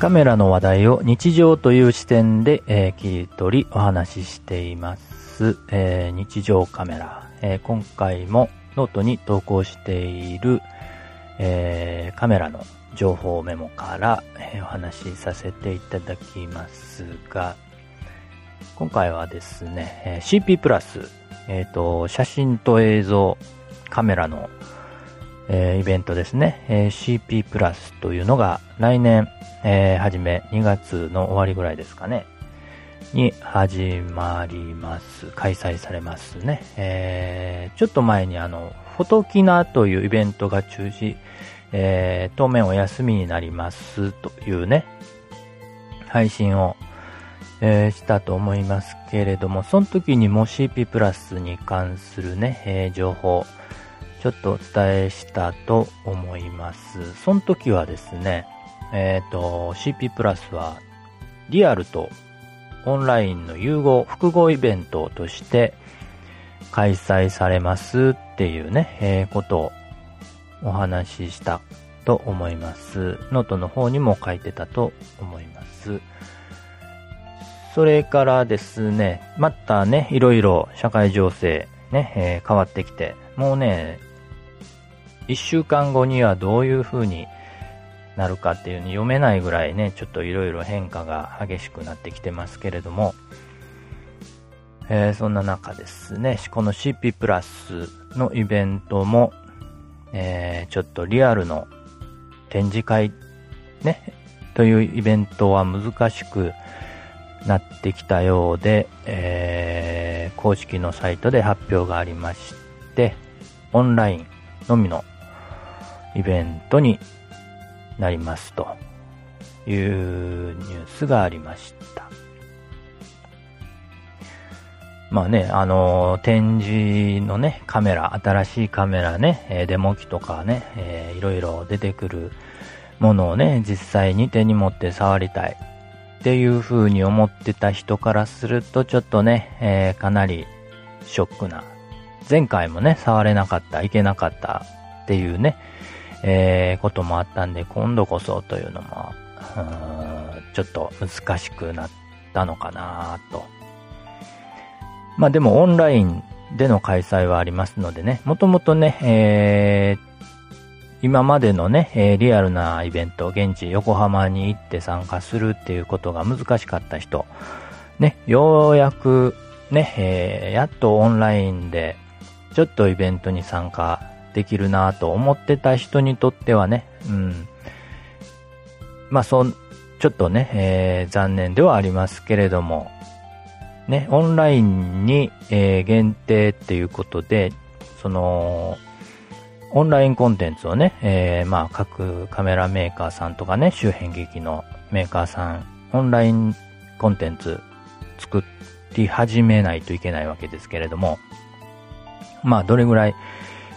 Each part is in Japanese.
カメラの話題を日常という視点で、えー、切り取りお話ししています、えー、日常カメラ、えー、今回もノートに投稿している、えカメラの情報メモから、えお話しさせていただきますが、今回はですね、え CP プラス、えっ、と、写真と映像カメラの、えイベントですね、え CP プラスというのが来年、えー、はじめ2月の終わりぐらいですかね、に始まります。開催されますね。えー、ちょっと前にあの、フォトキナというイベントが中止、えー、当面お休みになりますというね、配信を、えー、したと思いますけれども、その時にも CP プラスに関するね、えー、情報、ちょっとお伝えしたと思います。その時はですね、えっ、ー、と、CP プラスは、リアルとオンラインの融合、複合イベントとして開催されますっていうね、えー、ことをお話ししたと思います。ノートの方にも書いてたと思います。それからですね、またね、いろいろ社会情勢ね、えー、変わってきて、もうね、一週間後にはどういう風になるかっていうに読めないぐらいね、ちょっといろいろ変化が激しくなってきてますけれども、えー、そんな中ですね、この CP プラスのイベントも、えー、ちょっとリアルの展示会ね、というイベントは難しくなってきたようで、えー、公式のサイトで発表がありまして、オンラインのみのイベントになりますというニュースがありました。まあね、あの、展示のね、カメラ、新しいカメラね、え、デモ機とかね、えー、いろいろ出てくるものをね、実際に手に持って触りたいっていう風に思ってた人からすると、ちょっとね、えー、かなりショックな。前回もね、触れなかった、いけなかったっていうね、えー、こともあったんで、今度こそというのも、ちょっと難しくなったのかなと。まあでもオンラインでの開催はありますのでね、もともとね、えー、今までのね、え、リアルなイベント、現地横浜に行って参加するっていうことが難しかった人、ね、ようやくね、えー、やっとオンラインでちょっとイベントに参加できるなと思ってた人にとってはね、うん。まあ、そん、ちょっとね、えー、残念ではありますけれども、ね、オンラインに、えー、限定っていうことで、その、オンラインコンテンツをね、えー、まあ、各カメラメーカーさんとかね、周辺機器のメーカーさん、オンラインコンテンツ作り始めないといけないわけですけれども、まあ、どれぐらい、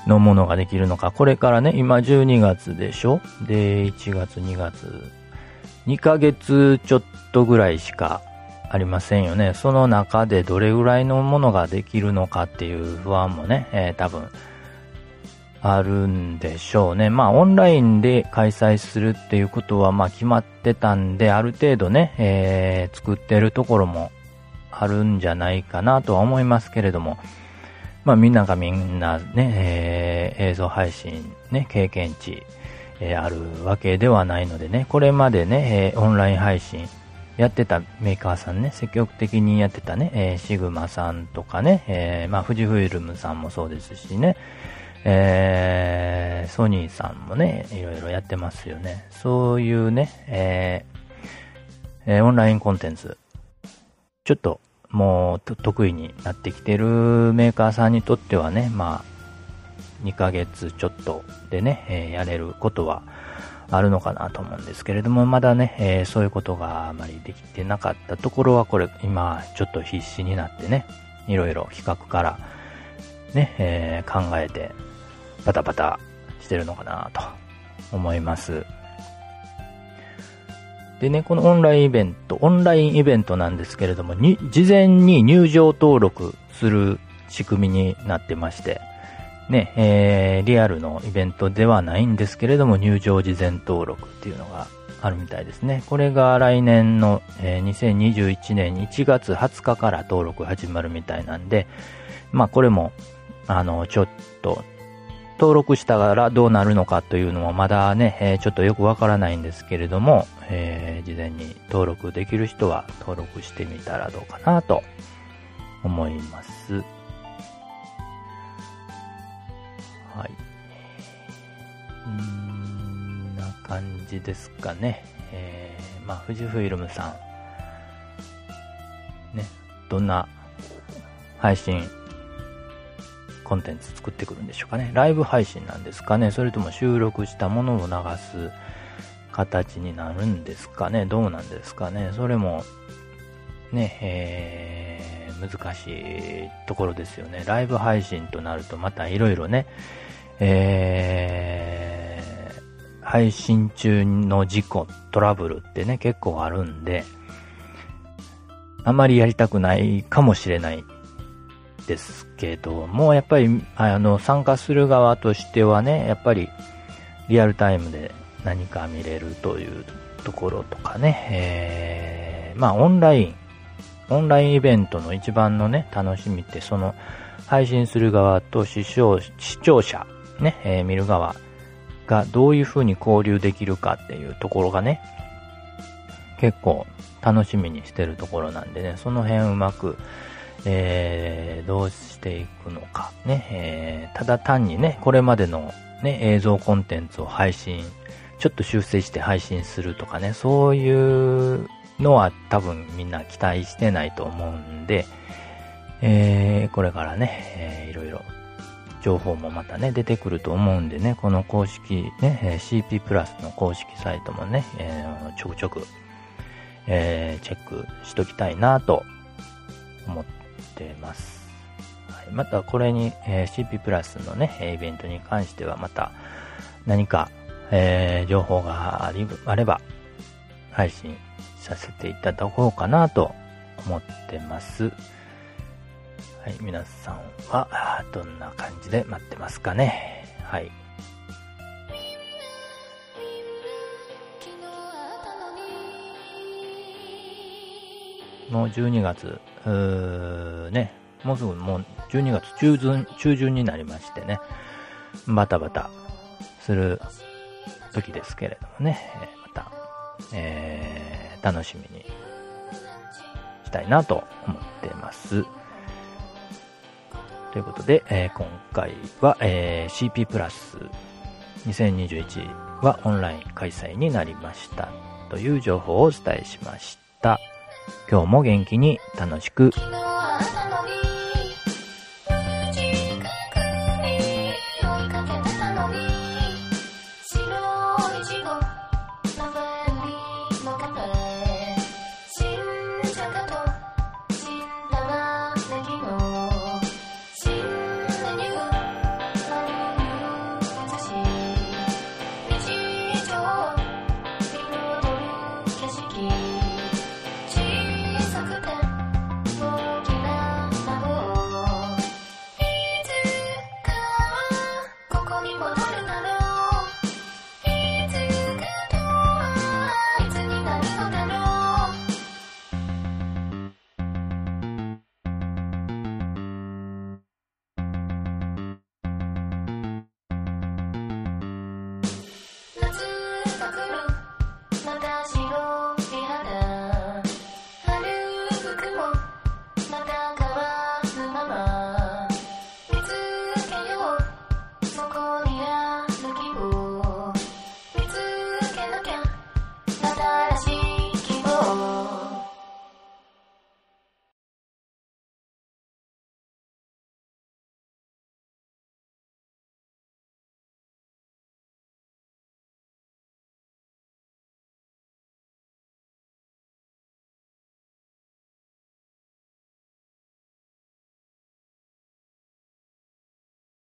のものができるのか。これからね、今12月でしょ？で、1月、2月、2ヶ月ちょっとぐらいしかありませんよね。その中でどれぐらいのものができるのかっていう不安もね、えー、多分、あるんでしょうね。まあ、オンラインで開催するっていうことは、まあ、決まってたんで、ある程度ね、えー、作ってるところもあるんじゃないかなとは思いますけれども、まあみんながみんなね、えー、映像配信ね、経験値、えー、あるわけではないのでね、これまでね、えー、オンライン配信やってたメーカーさんね、積極的にやってたね、えー、シグマさんとかね、えー、まあ富士フイルムさんもそうですしね、えー、ソニーさんもね、いろいろやってますよね。そういうね、えー、えー、オンラインコンテンツ、ちょっともう得意になってきてるメーカーさんにとってはね、まあ、2ヶ月ちょっとでね、えー、やれることはあるのかなと思うんですけれども、まだね、えー、そういうことがあまりできてなかったところは、これ、今、ちょっと必死になってね、いろいろ企画から、ね、えー、考えて、バタバタしてるのかなと思います。でね、このオンラインイベント、オンラインイベントなんですけれども、に、事前に入場登録する仕組みになってまして、ね、えー、リアルのイベントではないんですけれども、入場事前登録っていうのがあるみたいですね。これが来年の、えー、2021年1月20日から登録始まるみたいなんで、まあこれも、あの、ちょっと、登録したらどうなるのかというのもまだね、えー、ちょっとよくわからないんですけれども、えー、事前に登録できる人は登録してみたらどうかなと思います。はい。んな感じですかね。えー、まあ、富士フイルムさん、ね、どんな配信コンテンツ作ってくるんでしょうかね。ライブ配信なんですかね。それとも収録したものを流す形になるんですかね。どうなんですかね。それも、ね、えー、難しいところですよね。ライブ配信となるとまたいろいろね、えー、配信中の事故、トラブルってね、結構あるんで、あまりやりたくないかもしれないですけども、やっぱり、あの、参加する側としてはね、やっぱり、リアルタイムで何か見れるというところとかね、えー、まあ、オンライン、オンラインイベントの一番のね、楽しみって、その、配信する側と視聴視聴者、ね、えー、見る側がどういう風に交流できるかっていうところがね、結構楽しみにしてるところなんでね、その辺うまく、えー、どうしていくのか、ね、えー、ただ単にね、これまでのね、映像コンテンツを配信、ちょっと修正して配信するとかね、そういうのは多分みんな期待してないと思うんで、えー、これからね、えー、いろいろ情報もまたね、出てくると思うんでね、この公式ね、CP プラスの公式サイトもね、えー、ちょくちょく、えー、チェックしときたいなと思っててます。はい、またこれに、えー、CP プラスのね、イベントに関してはまた何か、えー、情報がありあれば配信させていただこうかなと思ってます。はい、皆さんはどんな感じで待ってますかね。はい。もう12月、うーね、もうすぐもう12月中旬、中旬になりましてね、バタバタする時ですけれどもね、また、えー、楽しみにしたいなと思ってます。ということで、えー、今回は、えー、CP プラス2021はオンライン開催になりましたという情報をお伝えしました。今日も元気に楽しく。